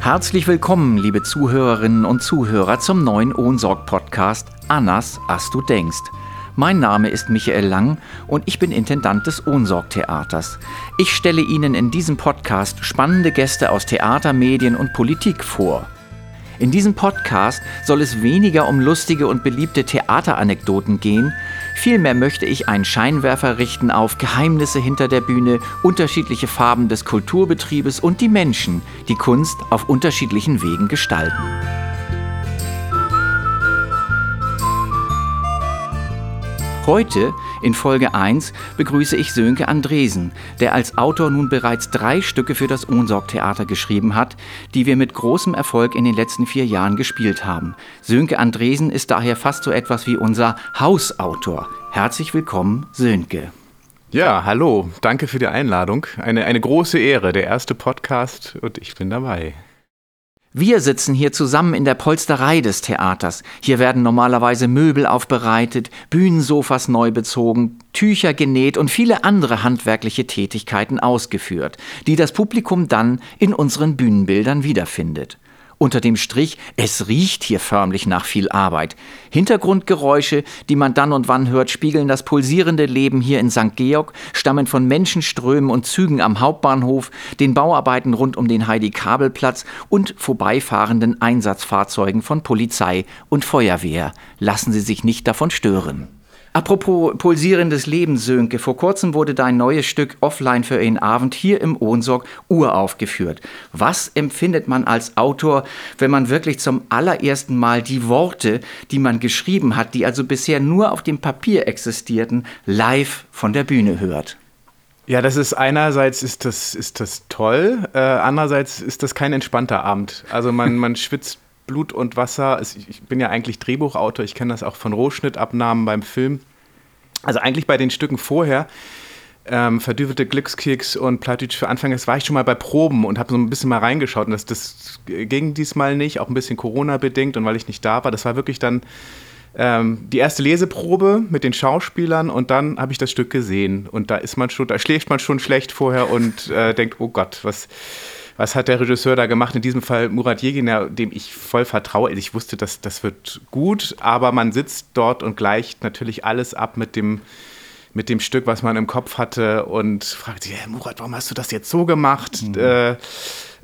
Herzlich willkommen, liebe Zuhörerinnen und Zuhörer, zum neuen Ohnsorg-Podcast Annas, as du denkst. Mein Name ist Michael Lang und ich bin Intendant des Ohnsorg-Theaters. Ich stelle Ihnen in diesem Podcast spannende Gäste aus Theater, Medien und Politik vor. In diesem Podcast soll es weniger um lustige und beliebte Theateranekdoten gehen, vielmehr möchte ich einen Scheinwerfer richten auf Geheimnisse hinter der Bühne, unterschiedliche Farben des Kulturbetriebes und die Menschen, die Kunst auf unterschiedlichen Wegen gestalten. Heute, in Folge 1, begrüße ich Sönke Andresen, der als Autor nun bereits drei Stücke für das Ohnsorg-Theater geschrieben hat, die wir mit großem Erfolg in den letzten vier Jahren gespielt haben. Sönke Andresen ist daher fast so etwas wie unser Hausautor. Herzlich willkommen, Sönke. Ja, hallo, danke für die Einladung. Eine, eine große Ehre, der erste Podcast und ich bin dabei. Wir sitzen hier zusammen in der Polsterei des Theaters. Hier werden normalerweise Möbel aufbereitet, Bühnensofas neu bezogen, Tücher genäht und viele andere handwerkliche Tätigkeiten ausgeführt, die das Publikum dann in unseren Bühnenbildern wiederfindet. Unter dem Strich, es riecht hier förmlich nach viel Arbeit. Hintergrundgeräusche, die man dann und wann hört, spiegeln das pulsierende Leben hier in St. Georg, stammen von Menschenströmen und Zügen am Hauptbahnhof, den Bauarbeiten rund um den Heidi-Kabel-Platz und vorbeifahrenden Einsatzfahrzeugen von Polizei und Feuerwehr. Lassen Sie sich nicht davon stören. Apropos pulsierendes Leben, Sönke, vor kurzem wurde dein neues Stück Offline für einen Abend hier im Ohnsorg uraufgeführt. Was empfindet man als Autor, wenn man wirklich zum allerersten Mal die Worte, die man geschrieben hat, die also bisher nur auf dem Papier existierten, live von der Bühne hört? Ja, das ist einerseits ist das, ist das toll, äh, andererseits ist das kein entspannter Abend. Also man, man schwitzt Blut und Wasser. Ich bin ja eigentlich Drehbuchautor, ich kenne das auch von Rohschnittabnahmen beim Film. Also eigentlich bei den Stücken vorher, ähm, Verdüvelte Glückskeks und Plattdeutsch für Anfänger, das war ich schon mal bei Proben und habe so ein bisschen mal reingeschaut. Und das, das ging diesmal nicht, auch ein bisschen Corona-bedingt und weil ich nicht da war. Das war wirklich dann ähm, die erste Leseprobe mit den Schauspielern und dann habe ich das Stück gesehen. Und da ist man schon, da schläft man schon schlecht vorher und äh, denkt, oh Gott, was was hat der Regisseur da gemacht? In diesem Fall Murat Yeginer, dem ich voll vertraue. Ich wusste, dass das wird gut, aber man sitzt dort und gleicht natürlich alles ab mit dem mit dem Stück, was man im Kopf hatte und fragt sich, hey, Murat, warum hast du das jetzt so gemacht? Mhm. Äh,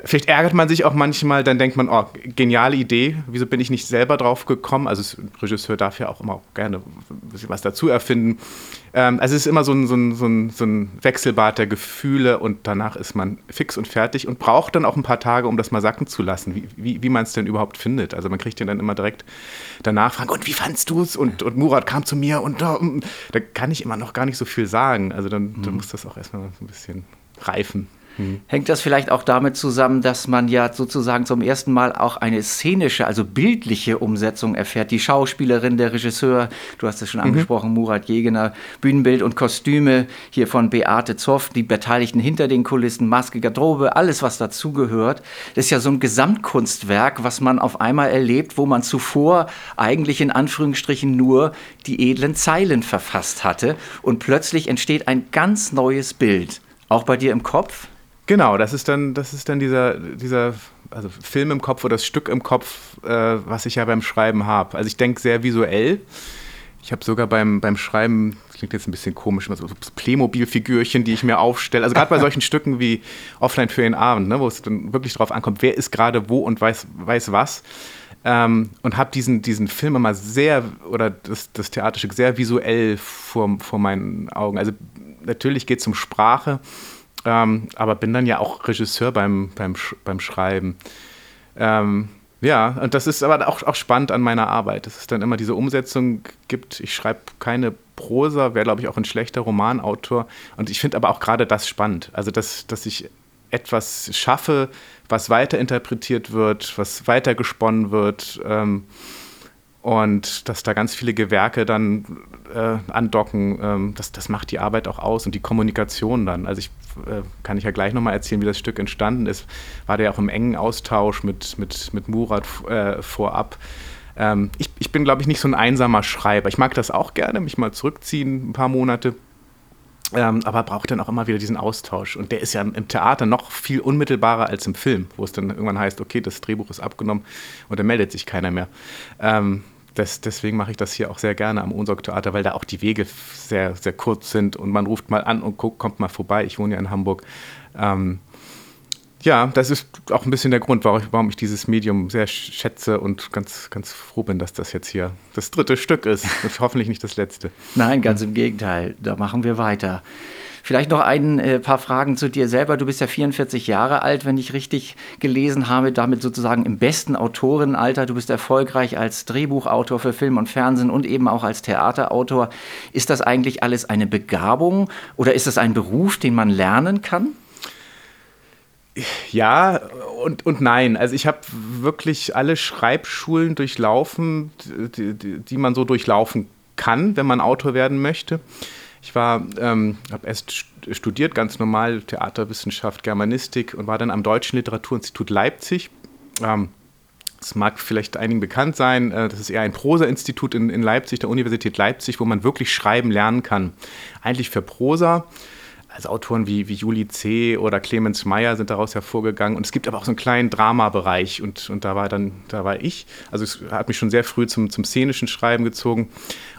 Vielleicht ärgert man sich auch manchmal, dann denkt man, oh, geniale Idee, wieso bin ich nicht selber drauf gekommen? Also ein Regisseur darf ja auch immer gerne was dazu erfinden. Ähm, also es ist immer so ein, so, ein, so, ein, so ein Wechselbad der Gefühle und danach ist man fix und fertig und braucht dann auch ein paar Tage, um das mal sacken zu lassen, wie, wie, wie man es denn überhaupt findet. Also man kriegt ja dann immer direkt danach fragen, und wie fandst du es? Und, und Murat kam zu mir und da, da kann ich immer noch gar nicht so viel sagen. Also dann, dann mhm. muss das auch erstmal so ein bisschen reifen. Mhm. Hängt das vielleicht auch damit zusammen, dass man ja sozusagen zum ersten Mal auch eine szenische, also bildliche Umsetzung erfährt? Die Schauspielerin, der Regisseur, du hast es schon mhm. angesprochen, Murat Jegener, Bühnenbild und Kostüme hier von Beate Zoff, die Beteiligten hinter den Kulissen, Maske, Garderobe, alles, was dazugehört. Das ist ja so ein Gesamtkunstwerk, was man auf einmal erlebt, wo man zuvor eigentlich in Anführungsstrichen nur die edlen Zeilen verfasst hatte. Und plötzlich entsteht ein ganz neues Bild. Auch bei dir im Kopf? Genau, das ist dann, das ist dann dieser, dieser also Film im Kopf oder das Stück im Kopf, äh, was ich ja beim Schreiben habe. Also ich denke sehr visuell. Ich habe sogar beim, beim Schreiben, das klingt jetzt ein bisschen komisch, so Playmobil-Figürchen, die ich mir aufstelle. Also gerade bei solchen Stücken wie Offline für den Abend, ne, wo es dann wirklich darauf ankommt, wer ist gerade wo und weiß, weiß was. Ähm, und habe diesen, diesen Film immer sehr, oder das, das Theaterstück sehr visuell vor, vor meinen Augen. Also natürlich geht es um Sprache, ähm, aber bin dann ja auch Regisseur beim, beim, beim Schreiben. Ähm, ja, und das ist aber auch, auch spannend an meiner Arbeit, dass es dann immer diese Umsetzung gibt. Ich schreibe keine Prosa, wäre, glaube ich, auch ein schlechter Romanautor. Und ich finde aber auch gerade das spannend. Also, dass, dass ich etwas schaffe, was weiterinterpretiert wird, was weitergesponnen wird. Ähm, und dass da ganz viele Gewerke dann äh, andocken, ähm, das, das macht die Arbeit auch aus und die Kommunikation dann. Also ich äh, kann ich ja gleich nochmal erzählen, wie das Stück entstanden ist. War der auch im engen Austausch mit, mit, mit Murat äh, vorab. Ähm, ich, ich bin, glaube ich, nicht so ein einsamer Schreiber. Ich mag das auch gerne, mich mal zurückziehen, ein paar Monate. Ähm, aber braucht dann auch immer wieder diesen Austausch. Und der ist ja im Theater noch viel unmittelbarer als im Film, wo es dann irgendwann heißt, okay, das Drehbuch ist abgenommen und dann meldet sich keiner mehr. Ähm, das, deswegen mache ich das hier auch sehr gerne am Ohnsorg-Theater, weil da auch die Wege sehr, sehr kurz sind und man ruft mal an und guckt, kommt mal vorbei. Ich wohne ja in Hamburg. Ähm, ja, das ist auch ein bisschen der Grund, warum ich, warum ich, dieses Medium sehr schätze und ganz, ganz froh bin, dass das jetzt hier das dritte Stück ist und hoffentlich nicht das letzte. Nein, ganz im Gegenteil. Da machen wir weiter. Vielleicht noch ein äh, paar Fragen zu dir selber. Du bist ja 44 Jahre alt, wenn ich richtig gelesen habe, damit sozusagen im besten Autorenalter. Du bist erfolgreich als Drehbuchautor für Film und Fernsehen und eben auch als Theaterautor. Ist das eigentlich alles eine Begabung oder ist das ein Beruf, den man lernen kann? Ja und, und nein. Also ich habe wirklich alle Schreibschulen durchlaufen, die, die, die, man so durchlaufen kann, wenn man Autor werden möchte. Ich war, ähm, habe erst studiert, ganz normal, Theaterwissenschaft, Germanistik und war dann am Deutschen Literaturinstitut Leipzig. Ähm, das mag vielleicht einigen bekannt sein. Äh, das ist eher ein Prosa-Institut in, in Leipzig, der Universität Leipzig, wo man wirklich schreiben lernen kann. Eigentlich für Prosa also Autoren wie, wie Juli C. oder Clemens Meyer sind daraus hervorgegangen. Und es gibt aber auch so einen kleinen Dramabereich und, und da war dann, da war ich. Also es hat mich schon sehr früh zum, zum szenischen Schreiben gezogen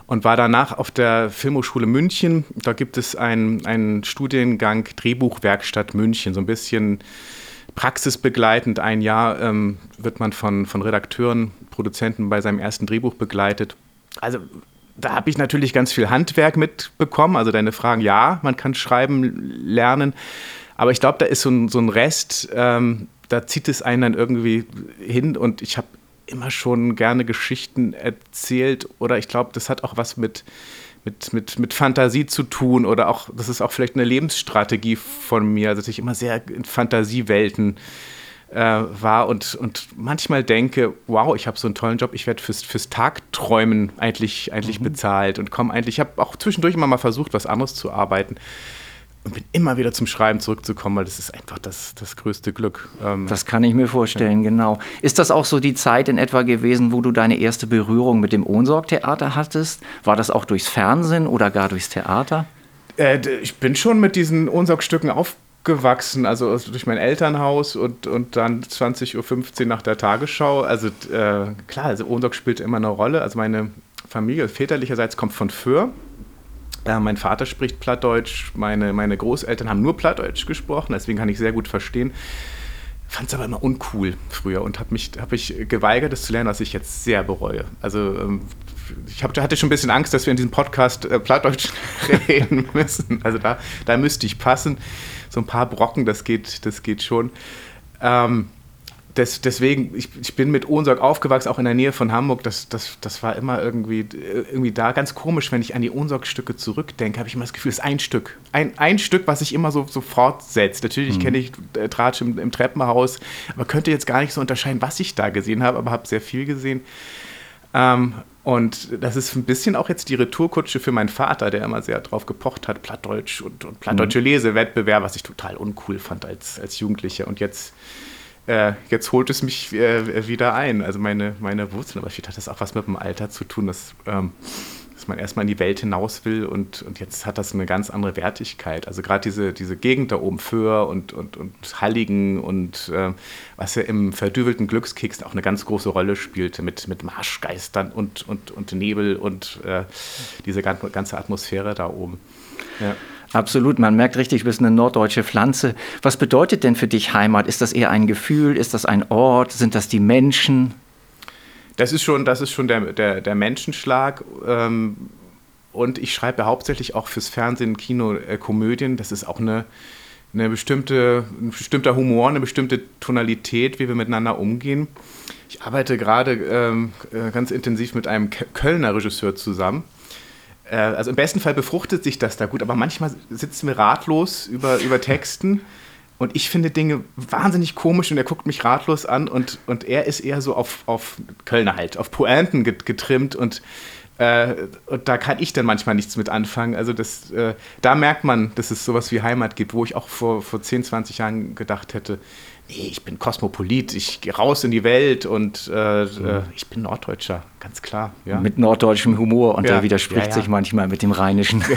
und war danach auf der Filmhochschule München. Da gibt es einen, Studiengang Drehbuchwerkstatt München, so ein bisschen praxisbegleitend. Ein Jahr ähm, wird man von, von Redakteuren, Produzenten bei seinem ersten Drehbuch begleitet. Also da habe ich natürlich ganz viel Handwerk mitbekommen. Also deine Fragen, ja, man kann schreiben lernen. Aber ich glaube, da ist so ein, so ein Rest, ähm, da zieht es einen dann irgendwie hin. Und ich habe immer schon gerne Geschichten erzählt. Oder ich glaube, das hat auch was mit, mit, mit, mit Fantasie zu tun. Oder auch, das ist auch vielleicht eine Lebensstrategie von mir. Dass ich immer sehr in Fantasiewelten äh, war und, und manchmal denke, wow, ich habe so einen tollen Job, ich werde fürs, fürs Tagträumen eigentlich, eigentlich mhm. bezahlt und komme eigentlich, ich habe auch zwischendurch immer mal versucht, was anderes zu arbeiten und bin immer wieder zum Schreiben zurückzukommen, weil das ist einfach das, das größte Glück. Ähm, das kann ich mir vorstellen, ja. genau. Ist das auch so die Zeit in etwa gewesen, wo du deine erste Berührung mit dem Ohnsorg-Theater hattest? War das auch durchs Fernsehen oder gar durchs Theater? Äh, ich bin schon mit diesen Ohnsorg-Stücken aufgewachsen aufgewachsen, also durch mein Elternhaus und, und dann 20.15 Uhr nach der Tagesschau. Also äh, klar, also Ohnsorg spielt immer eine Rolle. Also meine Familie väterlicherseits kommt von Föhr. Äh, mein Vater spricht Plattdeutsch, meine, meine Großeltern haben nur Plattdeutsch gesprochen, deswegen kann ich sehr gut verstehen. Fand es aber immer uncool früher und habe mich, hab mich geweigert, das zu lernen, was ich jetzt sehr bereue. Also ähm, ich hab, hatte schon ein bisschen Angst, dass wir in diesem Podcast äh, Plattdeutsch reden müssen. Also da, da müsste ich passen so ein paar Brocken, das geht, das geht schon. Ähm, des, deswegen, ich, ich, bin mit Ohnsorg aufgewachsen, auch in der Nähe von Hamburg. Das, das, das war immer irgendwie, irgendwie da. Ganz komisch, wenn ich an die Ohnsorg-Stücke zurückdenke, habe ich immer das Gefühl, es ist ein Stück. Ein, ein Stück, was sich immer so, so fortsetzt. Natürlich mhm. kenne ich äh, Tratsch im, im, Treppenhaus, aber könnte jetzt gar nicht so unterscheiden, was ich da gesehen habe, aber habe sehr viel gesehen. Ähm, und das ist ein bisschen auch jetzt die Retourkutsche für meinen Vater, der immer sehr drauf gepocht hat, Plattdeutsch und, und Plattdeutsche mhm. Lesewettbewerb, was ich total uncool fand als, als Jugendlicher. Und jetzt, äh, jetzt holt es mich äh, wieder ein, also meine, meine Wurzeln. Aber vielleicht hat das auch was mit dem Alter zu tun, dass ähm, dass man erstmal in die Welt hinaus will und, und jetzt hat das eine ganz andere Wertigkeit. Also gerade diese, diese Gegend da oben, Föhr und, und, und Halligen und äh, was ja im verdüvelten Glückskeks auch eine ganz große Rolle spielte mit, mit Marschgeistern und, und, und Nebel und äh, diese ganze Atmosphäre da oben. Ja. Absolut, man merkt richtig, du bist eine norddeutsche Pflanze. Was bedeutet denn für dich Heimat? Ist das eher ein Gefühl? Ist das ein Ort? Sind das die Menschen? Das ist schon, das ist schon der, der, der Menschenschlag. Ähm, und ich schreibe hauptsächlich auch fürs Fernsehen, Kino, äh, Komödien. Das ist auch eine, eine bestimmte, ein bestimmter Humor, eine bestimmte Tonalität, wie wir miteinander umgehen. Ich arbeite gerade ähm, äh, ganz intensiv mit einem Kölner Regisseur zusammen. Äh, also im besten Fall befruchtet sich das da gut, aber manchmal sitzen wir ratlos über, über Texten und ich finde Dinge wahnsinnig komisch und er guckt mich ratlos an und, und er ist eher so auf, auf Kölner halt, auf Pointen getrimmt und, äh, und da kann ich dann manchmal nichts mit anfangen. Also das, äh, da merkt man, dass es sowas wie Heimat gibt, wo ich auch vor, vor 10, 20 Jahren gedacht hätte, nee, ich bin Kosmopolit, ich gehe raus in die Welt und äh, mhm. ich bin Norddeutscher, ganz klar. Ja. Mit norddeutschem Humor und ja, der widerspricht ja, sich manchmal mit dem Rheinischen.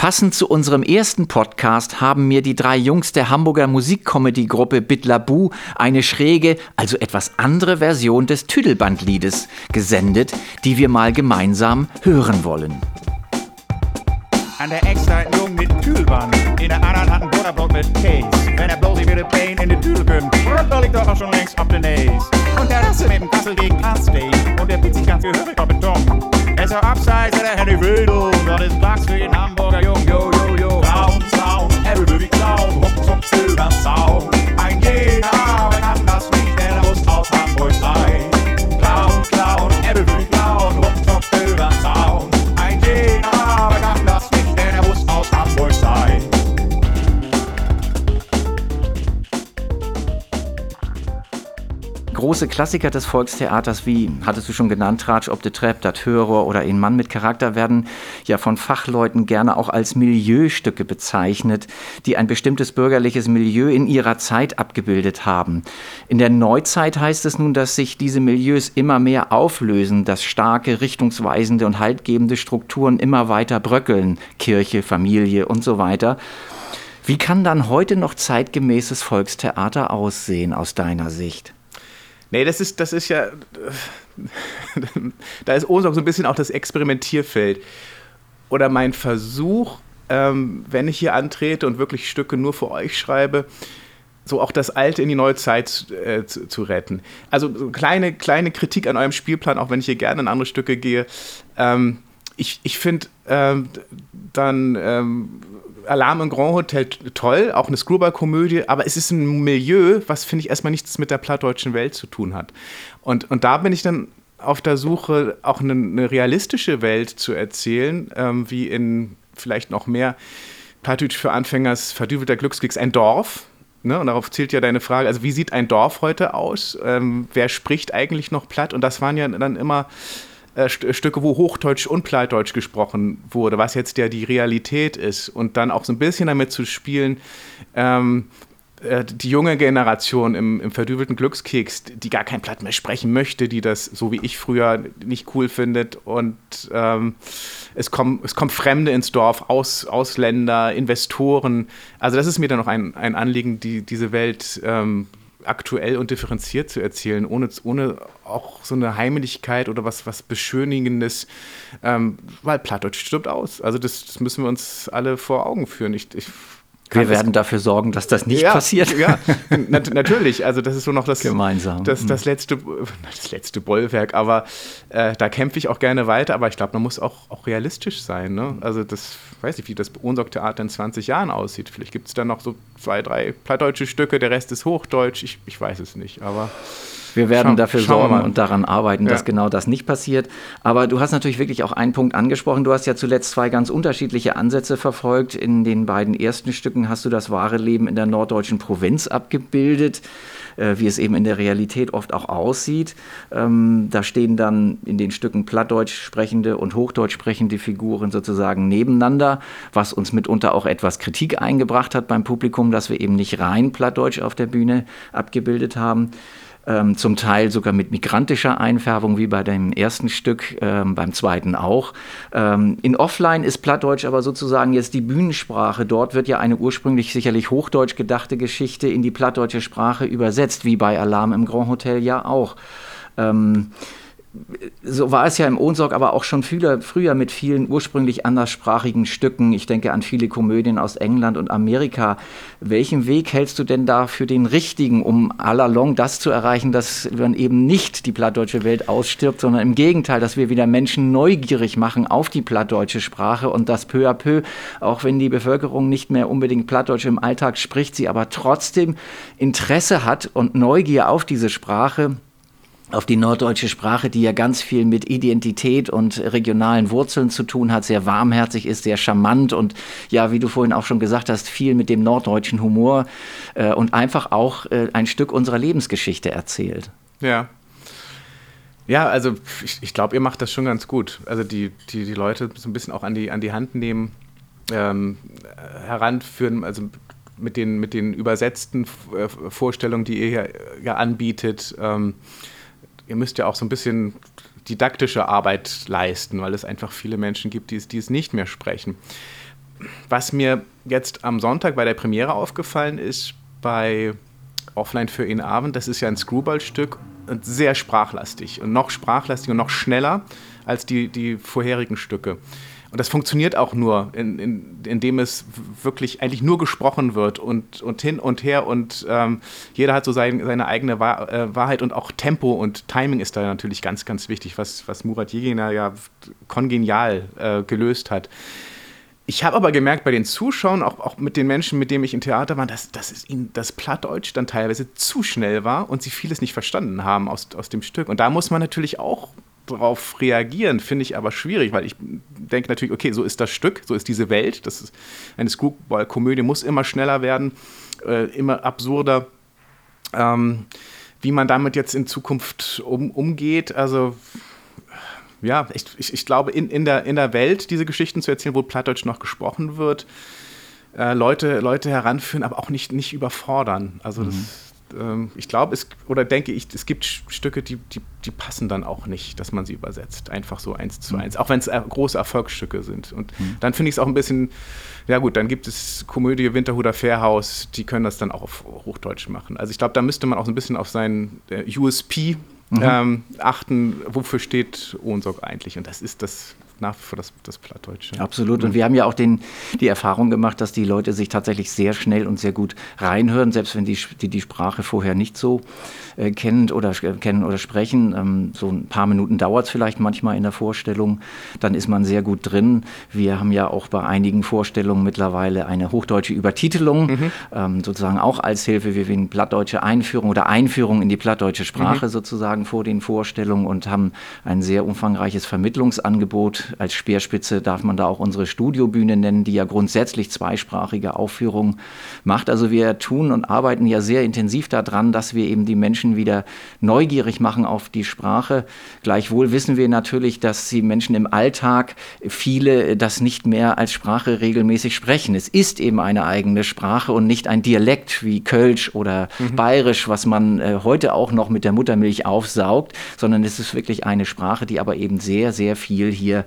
Passend zu unserem ersten Podcast haben mir die drei Jungs der Hamburger Musikcomedy-Gruppe Bitlabu eine schräge, also etwas andere Version des Tüdelbandliedes gesendet, die wir mal gemeinsam hören wollen. An der extra Jung mit Tüdelband, in der anderen hat ein Butterbrot mit Käse. Wenn er bloß wieder Pain in den Tüdel kommt, da liegt doch auch schon längst auf der Nase. Und der Rasse mit dem Kassel gegen Kastein und der Pizzi ganz gehörig auf Beton. Ist ja abseits, der Henry Wedel, das ist Wachs für den Hamburger Jung, yo, yo, yo. Clown, Clown, everybody Clown, hopp, hopp, ganz Zaun. Ein jeder, Große Klassiker des Volkstheaters wie, hattest du schon genannt, Tratsch ob de Trepp, Dat Hörer oder Ein Mann mit Charakter werden ja von Fachleuten gerne auch als Milieustücke bezeichnet, die ein bestimmtes bürgerliches Milieu in ihrer Zeit abgebildet haben. In der Neuzeit heißt es nun, dass sich diese Milieus immer mehr auflösen, dass starke, richtungsweisende und haltgebende Strukturen immer weiter bröckeln, Kirche, Familie und so weiter. Wie kann dann heute noch zeitgemäßes Volkstheater aussehen aus deiner Sicht? Nee, das ist, das ist ja. da ist Osorg so ein bisschen auch das Experimentierfeld. Oder mein Versuch, ähm, wenn ich hier antrete und wirklich Stücke nur für euch schreibe, so auch das Alte in die neue Zeit äh, zu, zu, retten. Also so kleine, kleine Kritik an eurem Spielplan, auch wenn ich hier gerne in andere Stücke gehe. Ähm, ich ich finde ähm, dann ähm, Alarm im Grand Hotel toll, auch eine Screwball-Komödie, aber es ist ein Milieu, was, finde ich, erstmal nichts mit der plattdeutschen Welt zu tun hat. Und, und da bin ich dann auf der Suche, auch eine, eine realistische Welt zu erzählen, ähm, wie in vielleicht noch mehr Plattdeutsch für Anfängers verdübelter Glückskeks ein Dorf. Ne? Und darauf zielt ja deine Frage, also wie sieht ein Dorf heute aus? Ähm, wer spricht eigentlich noch platt? Und das waren ja dann immer äh, Stücke, wo Hochdeutsch und Plattdeutsch gesprochen wurde, was jetzt ja die Realität ist. Und dann auch so ein bisschen damit zu spielen, ähm, äh, die junge Generation im, im verdübelten Glückskeks, die gar kein Platt mehr sprechen möchte, die das, so wie ich früher, nicht cool findet. Und ähm, es, kommen, es kommen Fremde ins Dorf, Aus, Ausländer, Investoren. Also das ist mir dann noch ein, ein Anliegen, die, diese Welt ähm, aktuell und differenziert zu erzählen, ohne, ohne auch so eine Heimlichkeit oder was, was Beschönigendes, ähm, weil Plattdeutsch stirbt aus. Also das, das, müssen wir uns alle vor Augen führen. Ich, ich wir werden dafür sorgen, dass das nicht ja, passiert. Ja, nat natürlich. Also das ist so noch das, Gemeinsam. das, das, mhm. letzte, das letzte Bollwerk. Aber äh, da kämpfe ich auch gerne weiter. Aber ich glaube, man muss auch, auch realistisch sein. Ne? Also das, weiß ich, wie das Ohnsorg-Theater in 20 Jahren aussieht. Vielleicht gibt es da noch so zwei, drei plattdeutsche Stücke, der Rest ist Hochdeutsch. Ich, ich weiß es nicht. Aber wir werden Schau, dafür sorgen und daran arbeiten, dass genau das nicht passiert. Aber du hast natürlich wirklich auch einen Punkt angesprochen. Du hast ja zuletzt zwei ganz unterschiedliche Ansätze verfolgt. In den beiden ersten Stücken hast du das wahre Leben in der norddeutschen Provinz abgebildet äh, wie es eben in der Realität oft auch aussieht. Ähm, da stehen dann in den Stücken plattdeutsch sprechende und hochdeutsch sprechende Figuren sozusagen nebeneinander, was uns mitunter auch etwas Kritik eingebracht hat beim Publikum, dass wir eben nicht rein plattdeutsch auf der Bühne abgebildet haben ähm, zum Teil sogar mit migrantischer Einfärbung, wie bei dem ersten Stück, ähm, beim zweiten auch. Ähm, in Offline ist Plattdeutsch aber sozusagen jetzt die Bühnensprache. Dort wird ja eine ursprünglich sicherlich hochdeutsch gedachte Geschichte in die plattdeutsche Sprache übersetzt, wie bei Alarm im Grand Hotel ja auch. So war es ja im Ohnsorg aber auch schon früher, früher mit vielen ursprünglich anderssprachigen Stücken. Ich denke an viele Komödien aus England und Amerika. Welchen Weg hältst du denn da für den richtigen, um allalong das zu erreichen, dass man eben nicht die plattdeutsche Welt ausstirbt, sondern im Gegenteil, dass wir wieder Menschen neugierig machen auf die plattdeutsche Sprache und das peu à peu, auch wenn die Bevölkerung nicht mehr unbedingt plattdeutsch im Alltag spricht, sie aber trotzdem Interesse hat und Neugier auf diese Sprache auf die norddeutsche Sprache, die ja ganz viel mit Identität und regionalen Wurzeln zu tun hat, sehr warmherzig ist, sehr charmant und ja, wie du vorhin auch schon gesagt hast, viel mit dem norddeutschen Humor äh, und einfach auch äh, ein Stück unserer Lebensgeschichte erzählt. Ja. Ja, also ich, ich glaube, ihr macht das schon ganz gut. Also die, die, die Leute so ein bisschen auch an die, an die Hand nehmen, ähm, heranführen, also mit den, mit den übersetzten äh, Vorstellungen, die ihr hier ja anbietet. Ähm, ihr müsst ja auch so ein bisschen didaktische Arbeit leisten, weil es einfach viele Menschen gibt, die es, die es nicht mehr sprechen. was mir jetzt am Sonntag bei der Premiere aufgefallen ist, bei Offline für ihn Abend, das ist ja ein Screwball-Stück und sehr sprachlastig und noch sprachlastig und noch schneller als die, die vorherigen Stücke. Und das funktioniert auch nur, in, in, indem es wirklich eigentlich nur gesprochen wird und, und hin und her und ähm, jeder hat so sein, seine eigene Wahr, äh, Wahrheit und auch Tempo und Timing ist da natürlich ganz, ganz wichtig, was, was Murat Yegina ja kongenial äh, gelöst hat. Ich habe aber gemerkt bei den Zuschauern, auch, auch mit den Menschen, mit denen ich im Theater war, dass, dass ihnen das Plattdeutsch dann teilweise zu schnell war und sie vieles nicht verstanden haben aus, aus dem Stück. Und da muss man natürlich auch darauf reagieren, finde ich aber schwierig, weil ich denke natürlich, okay, so ist das Stück, so ist diese Welt. Das ist eine Screwball-Komödie muss immer schneller werden, äh, immer absurder. Ähm, wie man damit jetzt in Zukunft um, umgeht, also ja, ich, ich, ich glaube, in, in, der, in der Welt diese Geschichten zu erzählen, wo Plattdeutsch noch gesprochen wird, äh, Leute, Leute heranführen, aber auch nicht, nicht überfordern. Also das, mhm ähm, ich glaube, es oder denke ich, es gibt Stücke, die, die, die, passen dann auch nicht, dass man sie übersetzt. Einfach so eins zu mhm. eins. Auch wenn es große Erfolgsstücke sind. Und mhm. dann finde ich es auch ein bisschen, ja gut, dann gibt es Komödie Winterhuder Fairhaus, die können das dann auch auf Hochdeutsch machen. Also ich glaube, da müsste man auch so ein bisschen auf seinen äh, USP mhm. ähm, achten, wofür steht Ohnsorg eigentlich. Und das ist das nach wie vor das, das Plattdeutsche. Absolut. Und wir haben ja auch den, die Erfahrung gemacht, dass die Leute sich tatsächlich sehr schnell und sehr gut reinhören, selbst wenn die die, die Sprache vorher nicht so äh, kennen, oder, äh, kennen oder sprechen. Ähm, so ein paar Minuten dauert es vielleicht manchmal in der Vorstellung. Dann ist man sehr gut drin. Wir haben ja auch bei einigen Vorstellungen mittlerweile eine hochdeutsche Übertitelung, mhm. ähm, sozusagen auch als Hilfe wie eine plattdeutsche Einführung oder Einführung in die plattdeutsche Sprache mhm. sozusagen vor den Vorstellungen und haben ein sehr umfangreiches Vermittlungsangebot als Speerspitze darf man da auch unsere Studiobühne nennen, die ja grundsätzlich zweisprachige Aufführungen macht. Also wir tun und arbeiten ja sehr intensiv daran, dass wir eben die Menschen wieder neugierig machen auf die Sprache. Gleichwohl wissen wir natürlich, dass die Menschen im Alltag viele das nicht mehr als Sprache regelmäßig sprechen. Es ist eben eine eigene Sprache und nicht ein Dialekt wie Kölsch oder mhm. Bayerisch, was man äh, heute auch noch mit der Muttermilch aufsaugt, sondern es ist wirklich eine Sprache, die aber eben sehr, sehr viel hier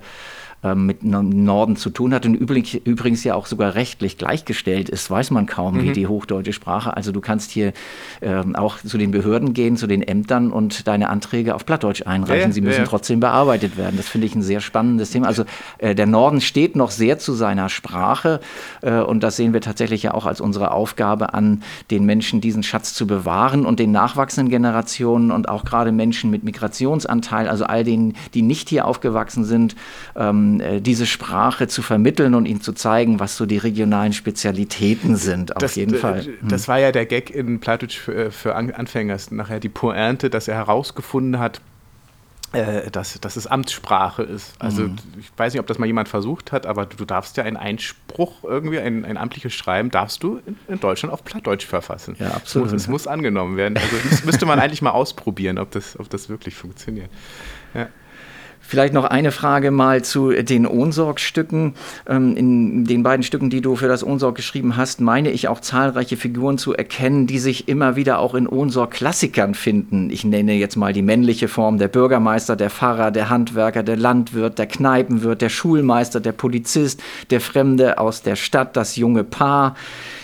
ähm, mit Norden zu tun hat und übrigens ja auch sogar rechtlich gleichgestellt ist, weiß man kaum, mhm. wie die hochdeutsche Sprache. Also du kannst hier ähm, auch zu den Behörden gehen, zu den Ämtern und deine Anträge auf Plattdeutsch einreichen. Ja, Sie müssen ja. trotzdem bearbeitet werden. Das finde ich ein sehr spannendes Thema. Also äh, der Norden steht noch sehr zu seiner Sprache äh, und das sehen wir tatsächlich ja auch als unsere Aufgabe an, den Menschen diesen Schatz zu bewahren und den nachwachsenden Generationen und auch gerade Menschen mit Migrationsanteil, also all denen, die nicht hier aufgewachsen sind, ähm, äh, diese Sprache zu vermitteln und ihnen zu zeigen, was so die regionalen Spezialitäten sind, auf das, jeden Fall. Hm. Das war ja der Gag in Plattdeutsch für, für Anfänger, nachher die Pointe, dass er herausgefunden hat, äh, dass, dass es Amtssprache ist. Also mhm. ich weiß nicht, ob das mal jemand versucht hat, aber du, du darfst ja einen Einspruch irgendwie, ein, ein amtliches Schreiben, darfst du in, in, Deutschland auf Plattdeutsch verfassen. Ja, absolut. Es muss, muss angenommen werden. Also das müsste man eigentlich mal ausprobieren, ob das, ob das wirklich funktioniert. Ja. Vielleicht noch eine Frage mal zu den Ohnsorg-Stücken. Ähm, in den beiden Stücken, die du für das Ohnsorg geschrieben hast, meine ich auch zahlreiche Figuren zu erkennen, die sich immer wieder auch in Ohnsorg-Klassikern finden. Ich nenne jetzt mal die männliche Form, der Bürgermeister, der Pfarrer, der Handwerker, der Landwirt, der Kneipenwirt, der Schulmeister, der Polizist, der Fremde aus der Stadt, das junge Paar.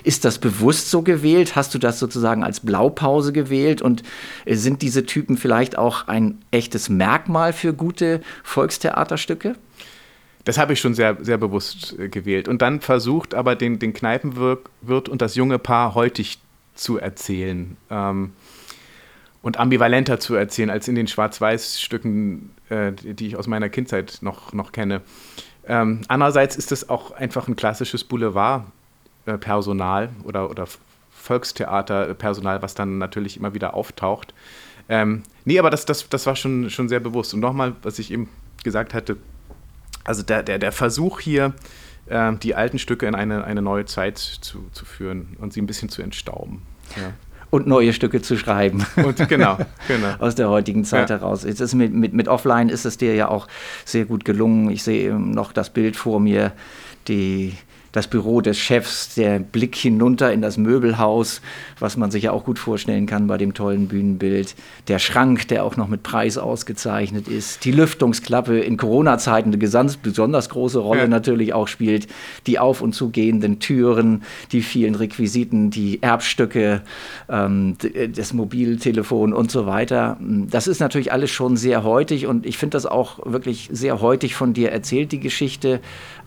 Ist das bewusst so gewählt? Hast du das sozusagen als Blaupause gewählt? Und äh, sind diese Typen vielleicht auch ein echtes Merkmal für gute Volkstheaterstücke? Das habe ich schon sehr, sehr bewusst äh, gewählt. Und dann versucht aber den, den Kneipenwirt und das junge Paar heutig zu erzählen. Ähm, und ambivalenter zu erzählen als in den Schwarz-Weiß-Stücken, äh, die ich aus meiner Kindheit noch, noch kenne. Ähm, andererseits ist es auch einfach ein klassisches Boulevardpersonal oder, oder Volkstheaterpersonal, was dann natürlich immer wieder auftaucht. Ähm, nee, aber das, das, das war schon, schon sehr bewusst. Und nochmal, was ich eben gesagt hatte, also der, der, der Versuch hier, äh, die alten Stücke in eine, eine neue Zeit zu, zu führen und sie ein bisschen zu entstauben. Ja und neue Stücke zu schreiben. Und genau, genau. Aus der heutigen Zeit ja. heraus. Jetzt ist mit, mit, mit Offline ist es dir ja auch sehr gut gelungen. Ich sehe noch das Bild vor mir, die das Büro des Chefs, der Blick hinunter in das Möbelhaus, was man sich ja auch gut vorstellen kann bei dem tollen Bühnenbild, der Schrank, der auch noch mit Preis ausgezeichnet ist, die Lüftungsklappe in Corona-Zeiten eine besonders große Rolle ja. natürlich auch spielt, die auf- und zugehenden Türen, die vielen Requisiten, die Erbstücke, ähm, das Mobiltelefon und so weiter. Das ist natürlich alles schon sehr heutig und ich finde das auch wirklich sehr heutig von dir erzählt, die Geschichte,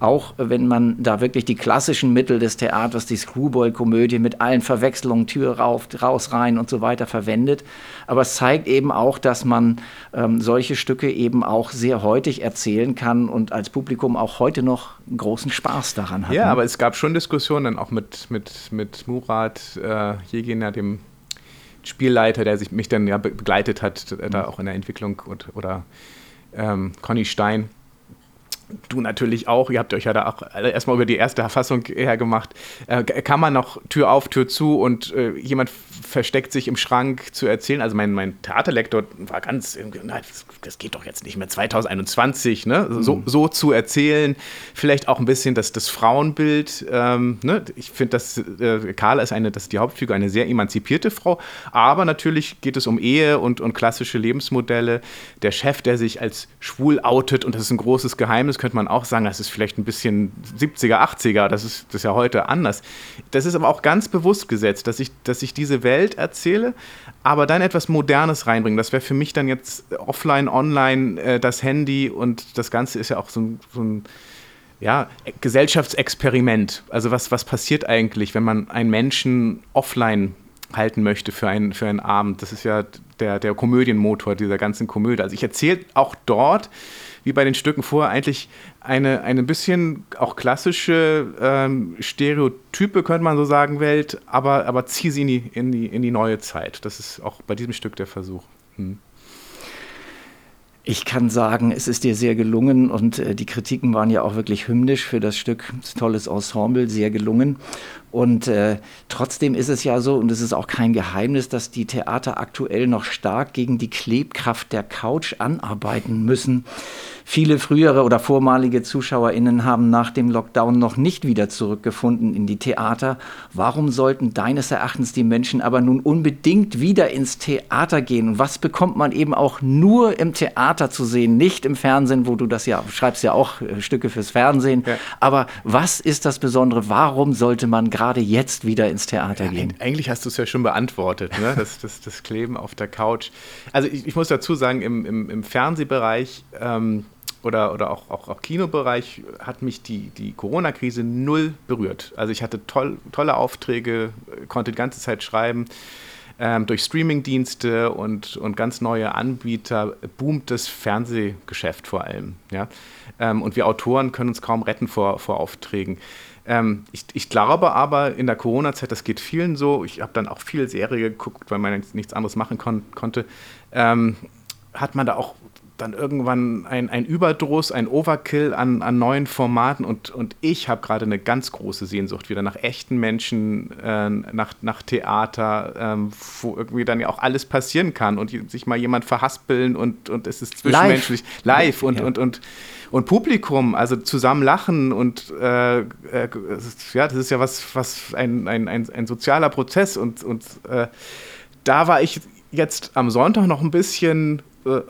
auch wenn man da wirklich die klassischen Mittel des Theaters, die Screwball-Komödie mit allen Verwechslungen, Tür rauf, raus, rein und so weiter verwendet. Aber es zeigt eben auch, dass man ähm, solche Stücke eben auch sehr heutig erzählen kann und als Publikum auch heute noch großen Spaß daran hat. Ja, ne? aber es gab schon Diskussionen dann auch mit, mit, mit Murat äh, Jeginer, dem Spielleiter, der sich, mich dann ja begleitet hat, äh, da auch in der Entwicklung und, oder ähm, Conny Stein du natürlich auch, ihr habt euch ja da auch erstmal über die erste Fassung hergemacht, äh, kann man noch Tür auf, Tür zu und äh, jemand versteckt sich im Schrank zu erzählen. Also mein, mein Theaterlektor war ganz, na, das, geht doch jetzt nicht mehr 2021, ne? so, mhm. so zu erzählen. Vielleicht auch ein bisschen das, das Frauenbild. Ähm, ne? Ich finde, dass äh, Carla ist eine, das ist die Hauptfigur, eine sehr emanzipierte Frau, aber natürlich geht es um Ehe und, und klassische Lebensmodelle. Der Chef, der sich als schwul outet und das ist ein großes Geheimnis, könnte man auch sagen, das ist vielleicht ein bisschen 70er, 80er, das ist, das ist ja heute anders. Das ist aber auch ganz bewusst gesetzt, dass ich, dass ich diese Welt erzähle, aber dann etwas Modernes reinbringen. Das wäre für mich dann jetzt offline, online, äh, das Handy und das Ganze ist ja auch so ein, so ein ja, Gesellschaftsexperiment. Also was, was passiert eigentlich, wenn man einen Menschen offline halten möchte für einen, für einen Abend? Das ist ja der, der Komödienmotor dieser ganzen Komödie. Also ich erzähle auch dort wie bei den Stücken vorher eigentlich eine, eine bisschen auch klassische ähm, Stereotype, könnte man so sagen, Welt, aber, aber zieh sie in die, in, die, in die neue Zeit. Das ist auch bei diesem Stück der Versuch. Hm. Ich kann sagen, es ist dir sehr gelungen und äh, die Kritiken waren ja auch wirklich hymnisch für das Stück. Tolles Ensemble, sehr gelungen. Und äh, trotzdem ist es ja so, und es ist auch kein Geheimnis, dass die Theater aktuell noch stark gegen die Klebkraft der Couch anarbeiten müssen. Viele frühere oder vormalige ZuschauerInnen haben nach dem Lockdown noch nicht wieder zurückgefunden in die Theater. Warum sollten deines Erachtens die Menschen aber nun unbedingt wieder ins Theater gehen? Und was bekommt man eben auch nur im Theater zu sehen, nicht im Fernsehen, wo du das ja schreibst ja auch äh, Stücke fürs Fernsehen. Ja. Aber was ist das Besondere? Warum sollte man gerade jetzt wieder ins Theater gehen? Eigentlich hast du es ja schon beantwortet, ne? das, das, das Kleben auf der Couch. Also ich, ich muss dazu sagen, im, im, im Fernsehbereich ähm, oder, oder auch, auch, auch Kinobereich hat mich die, die Corona-Krise null berührt. Also ich hatte toll, tolle Aufträge, konnte die ganze Zeit schreiben. Ähm, durch Streamingdienste und, und ganz neue Anbieter boomt das Fernsehgeschäft vor allem. Ja? Ähm, und wir Autoren können uns kaum retten vor, vor Aufträgen. Ähm, ich, ich, glaube aber in der Corona-Zeit, das geht vielen so, ich habe dann auch viel Serie geguckt, weil man nichts anderes machen kon konnte, ähm, hat man da auch dann irgendwann ein, ein Überdruss, ein Overkill an, an neuen Formaten und, und ich habe gerade eine ganz große Sehnsucht wieder nach echten Menschen, äh, nach, nach Theater, ähm, wo irgendwie dann ja auch alles passieren kann und sich mal jemand verhaspeln und, und es ist zwischenmenschlich live, live und, ja. und, und, und Publikum, also zusammen lachen und äh, äh, ja, das ist ja was, was ein, ein, ein, ein sozialer Prozess und, und äh, da war ich jetzt am Sonntag noch ein bisschen äh,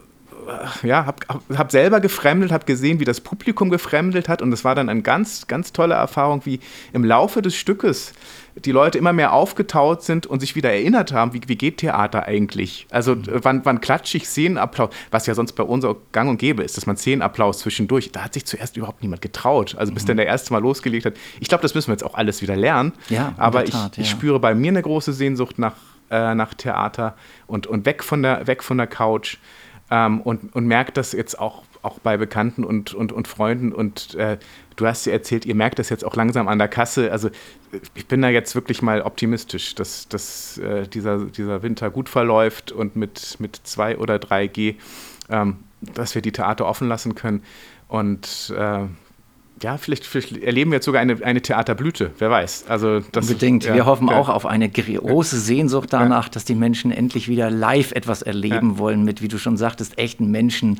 ja, habe hab selber gefremdelt, habe gesehen, wie das Publikum gefremdelt hat und es war dann eine ganz, ganz tolle Erfahrung, wie im Laufe des Stückes die Leute immer mehr aufgetaut sind und sich wieder erinnert haben, wie, wie geht Theater eigentlich? Also mhm. wann, wann klatsche ich Szenenapplaus, was ja sonst bei uns auch gang und gäbe ist, dass man Szenenapplaus zwischendurch, da hat sich zuerst überhaupt niemand getraut. Also bis mhm. dann der erste Mal losgelegt hat. Ich glaube, das müssen wir jetzt auch alles wieder lernen. Ja, aber Tat, ich, ja. ich spüre bei mir eine große Sehnsucht nach, äh, nach Theater und, und weg, von der, weg von der Couch ähm, und, und merkt das jetzt auch, auch bei Bekannten und, und, und Freunden. Und äh, du hast dir erzählt, ihr merkt das jetzt auch langsam an der Kasse. Also ich bin da jetzt wirklich mal optimistisch, dass, dass äh, dieser, dieser Winter gut verläuft und mit, mit 2 oder 3G, ähm, dass wir die Theater offen lassen können. Und äh, ja, vielleicht, vielleicht, erleben wir jetzt sogar eine, eine Theaterblüte, wer weiß. Also das, Unbedingt. Ja, wir hoffen ja. auch auf eine große Sehnsucht danach, dass die Menschen endlich wieder live etwas erleben wollen mit, wie du schon sagtest, echten Menschen,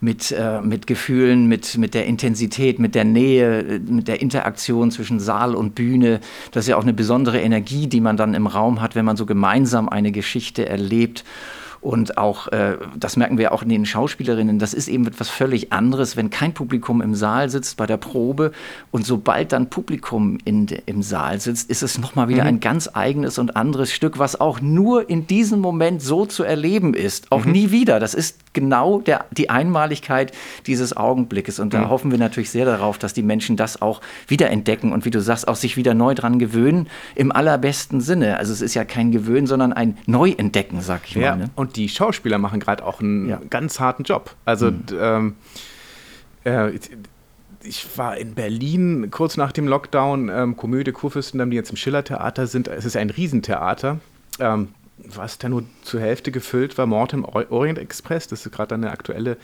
mit, äh, mit Gefühlen, mit, mit der Intensität, mit der Nähe, mit der Interaktion zwischen Saal und Bühne. Das ist ja auch eine besondere Energie, die man dann im Raum hat, wenn man so gemeinsam eine Geschichte erlebt. Und auch, äh, das merken wir auch in den Schauspielerinnen, das ist eben etwas völlig anderes, wenn kein Publikum im Saal sitzt bei der Probe und sobald dann Publikum in, im Saal sitzt, ist es nochmal wieder mhm. ein ganz eigenes und anderes Stück, was auch nur in diesem Moment so zu erleben ist. Auch mhm. nie wieder. Das ist genau der, die Einmaligkeit dieses Augenblickes. Und da mhm. hoffen wir natürlich sehr darauf, dass die Menschen das auch wiederentdecken und wie du sagst, auch sich wieder neu dran gewöhnen, im allerbesten Sinne. Also es ist ja kein Gewöhnen, sondern ein Neuentdecken, sag ich ja, mal. Ne? Und die Schauspieler machen gerade auch einen ja. ganz harten Job. Also mhm. ähm, äh, ich war in Berlin kurz nach dem Lockdown, ähm, Komödie Kurfürstendamm, die jetzt im Schillertheater sind. Es ist ein Riesentheater. Ähm, was da nur zur Hälfte gefüllt war, Mord im Orient Express, das ist gerade eine aktuelle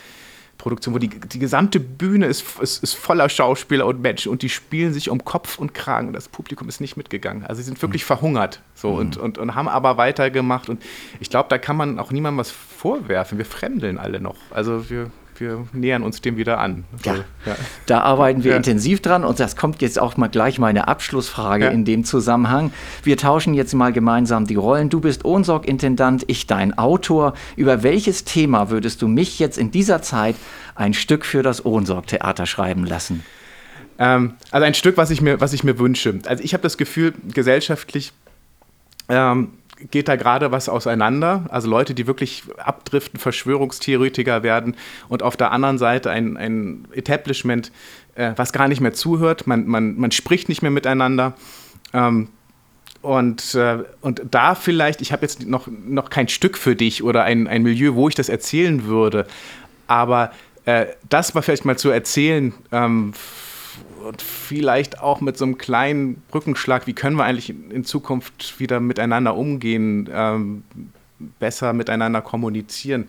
Produktion, wo die, die gesamte Bühne ist, ist, ist, voller Schauspieler und Menschen und die spielen sich um Kopf und Kragen und das Publikum ist nicht mitgegangen. Also sie sind wirklich mhm. verhungert so mhm. und, und, und haben aber weitergemacht und ich glaube, da kann man auch niemandem was vorwerfen. Wir fremdeln alle noch. Also wir wir nähern uns dem wieder an. So, ja. ja. Da arbeiten wir ja. intensiv dran und das kommt jetzt auch mal gleich meine Abschlussfrage ja. in dem Zusammenhang. Wir tauschen jetzt mal gemeinsam die Rollen. Du bist Ohnsorg-Intendant, ich dein Autor. Über welches Thema würdest du mich jetzt in dieser Zeit ein Stück für das Ohnsorg-Theater schreiben lassen? Ähm, also ein Stück, was ich mir, was ich mir wünsche. Also ich habe das Gefühl, gesellschaftlich ähm, geht da gerade was auseinander. Also Leute, die wirklich abdriften, Verschwörungstheoretiker werden und auf der anderen Seite ein, ein Establishment, äh, was gar nicht mehr zuhört. Man, man, man spricht nicht mehr miteinander. Ähm, und, äh, und da vielleicht, ich habe jetzt noch, noch kein Stück für dich oder ein, ein Milieu, wo ich das erzählen würde, aber äh, das war vielleicht mal zu erzählen, ähm, und vielleicht auch mit so einem kleinen Brückenschlag, wie können wir eigentlich in Zukunft wieder miteinander umgehen, ähm, besser miteinander kommunizieren.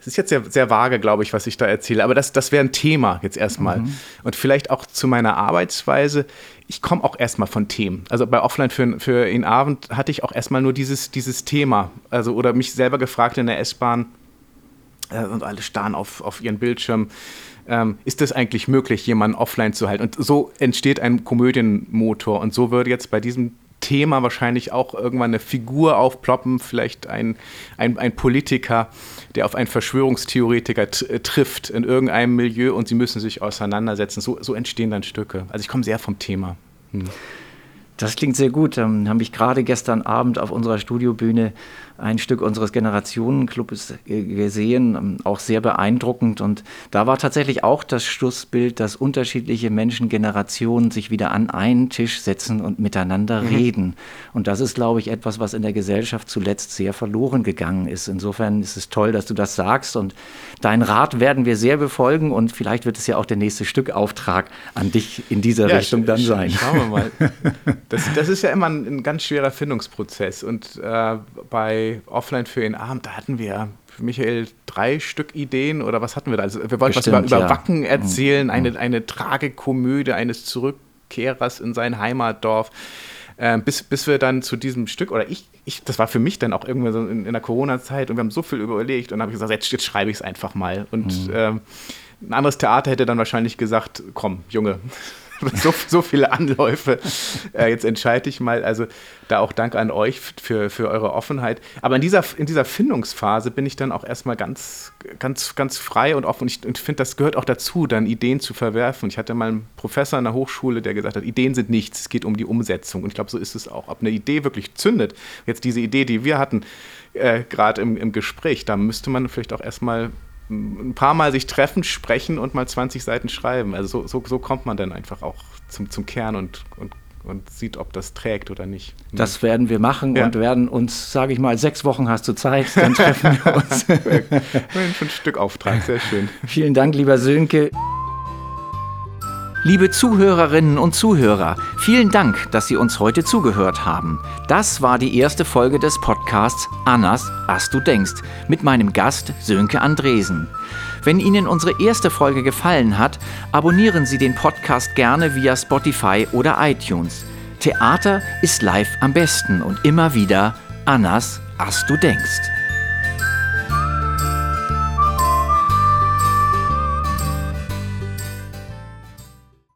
Es ist jetzt sehr, sehr vage, glaube ich, was ich da erzähle, aber das, das wäre ein Thema jetzt erstmal. Mhm. Und vielleicht auch zu meiner Arbeitsweise. Ich komme auch erstmal von Themen. Also bei Offline für, für den Abend hatte ich auch erstmal nur dieses, dieses Thema. Also, oder mich selber gefragt in der S-Bahn äh, und alle starren auf, auf ihren Bildschirm ähm, ist es eigentlich möglich, jemanden offline zu halten? Und so entsteht ein Komödienmotor. Und so würde jetzt bei diesem Thema wahrscheinlich auch irgendwann eine Figur aufploppen, vielleicht ein, ein, ein Politiker, der auf einen Verschwörungstheoretiker trifft in irgendeinem Milieu und sie müssen sich auseinandersetzen. So, so entstehen dann Stücke. Also ich komme sehr vom Thema. Hm. Das klingt sehr gut. Ähm, habe ich gerade gestern Abend auf unserer Studiobühne ein Stück unseres Generationenclubs gesehen, ähm, auch sehr beeindruckend. Und da war tatsächlich auch das Schlussbild, dass unterschiedliche Menschen, Generationen sich wieder an einen Tisch setzen und miteinander mhm. reden. Und das ist, glaube ich, etwas, was in der Gesellschaft zuletzt sehr verloren gegangen ist. Insofern ist es toll, dass du das sagst. Und deinen Rat werden wir sehr befolgen. Und vielleicht wird es ja auch der nächste Stückauftrag an dich in dieser ja, Richtung dann sein. Schauen wir mal. Das, das ist ja immer ein, ein ganz schwerer Findungsprozess. Und äh, bei Offline für den Abend, da hatten wir, Michael, drei Stück Ideen oder was hatten wir da? Also wir wollten Bestimmt, was über, über Wacken erzählen, mhm. eine, eine Tragekomödie eines Zurückkehrers in sein Heimatdorf. Äh, bis, bis wir dann zu diesem Stück, oder ich, ich das war für mich dann auch irgendwie so in, in der Corona-Zeit und wir haben so viel überlegt und habe ich gesagt, jetzt, jetzt schreibe ich es einfach mal. Und mhm. ähm, ein anderes Theater hätte dann wahrscheinlich gesagt, komm, Junge, so, so viele Anläufe. Äh, jetzt entscheide ich mal. Also da auch Dank an euch für, für eure Offenheit. Aber in dieser, in dieser Findungsphase bin ich dann auch erstmal ganz, ganz, ganz frei und offen. Und ich, ich finde, das gehört auch dazu, dann Ideen zu verwerfen. Ich hatte mal einen Professor in der Hochschule, der gesagt hat, Ideen sind nichts, es geht um die Umsetzung. Und ich glaube, so ist es auch. Ob eine Idee wirklich zündet, jetzt diese Idee, die wir hatten, äh, gerade im, im Gespräch, da müsste man vielleicht auch erstmal ein paar Mal sich treffen, sprechen und mal 20 Seiten schreiben. Also so, so, so kommt man dann einfach auch zum, zum Kern und, und, und sieht, ob das trägt oder nicht. Das werden wir machen ja. und werden uns, sage ich mal, sechs Wochen hast du Zeit, dann treffen wir uns. ein Stück Auftrag, sehr schön. Vielen Dank, lieber Sönke. Liebe Zuhörerinnen und Zuhörer, vielen Dank, dass Sie uns heute zugehört haben. Das war die erste Folge des Podcasts Annas, was du denkst, mit meinem Gast Sönke Andresen. Wenn Ihnen unsere erste Folge gefallen hat, abonnieren Sie den Podcast gerne via Spotify oder iTunes. Theater ist live am besten und immer wieder Annas, was du denkst.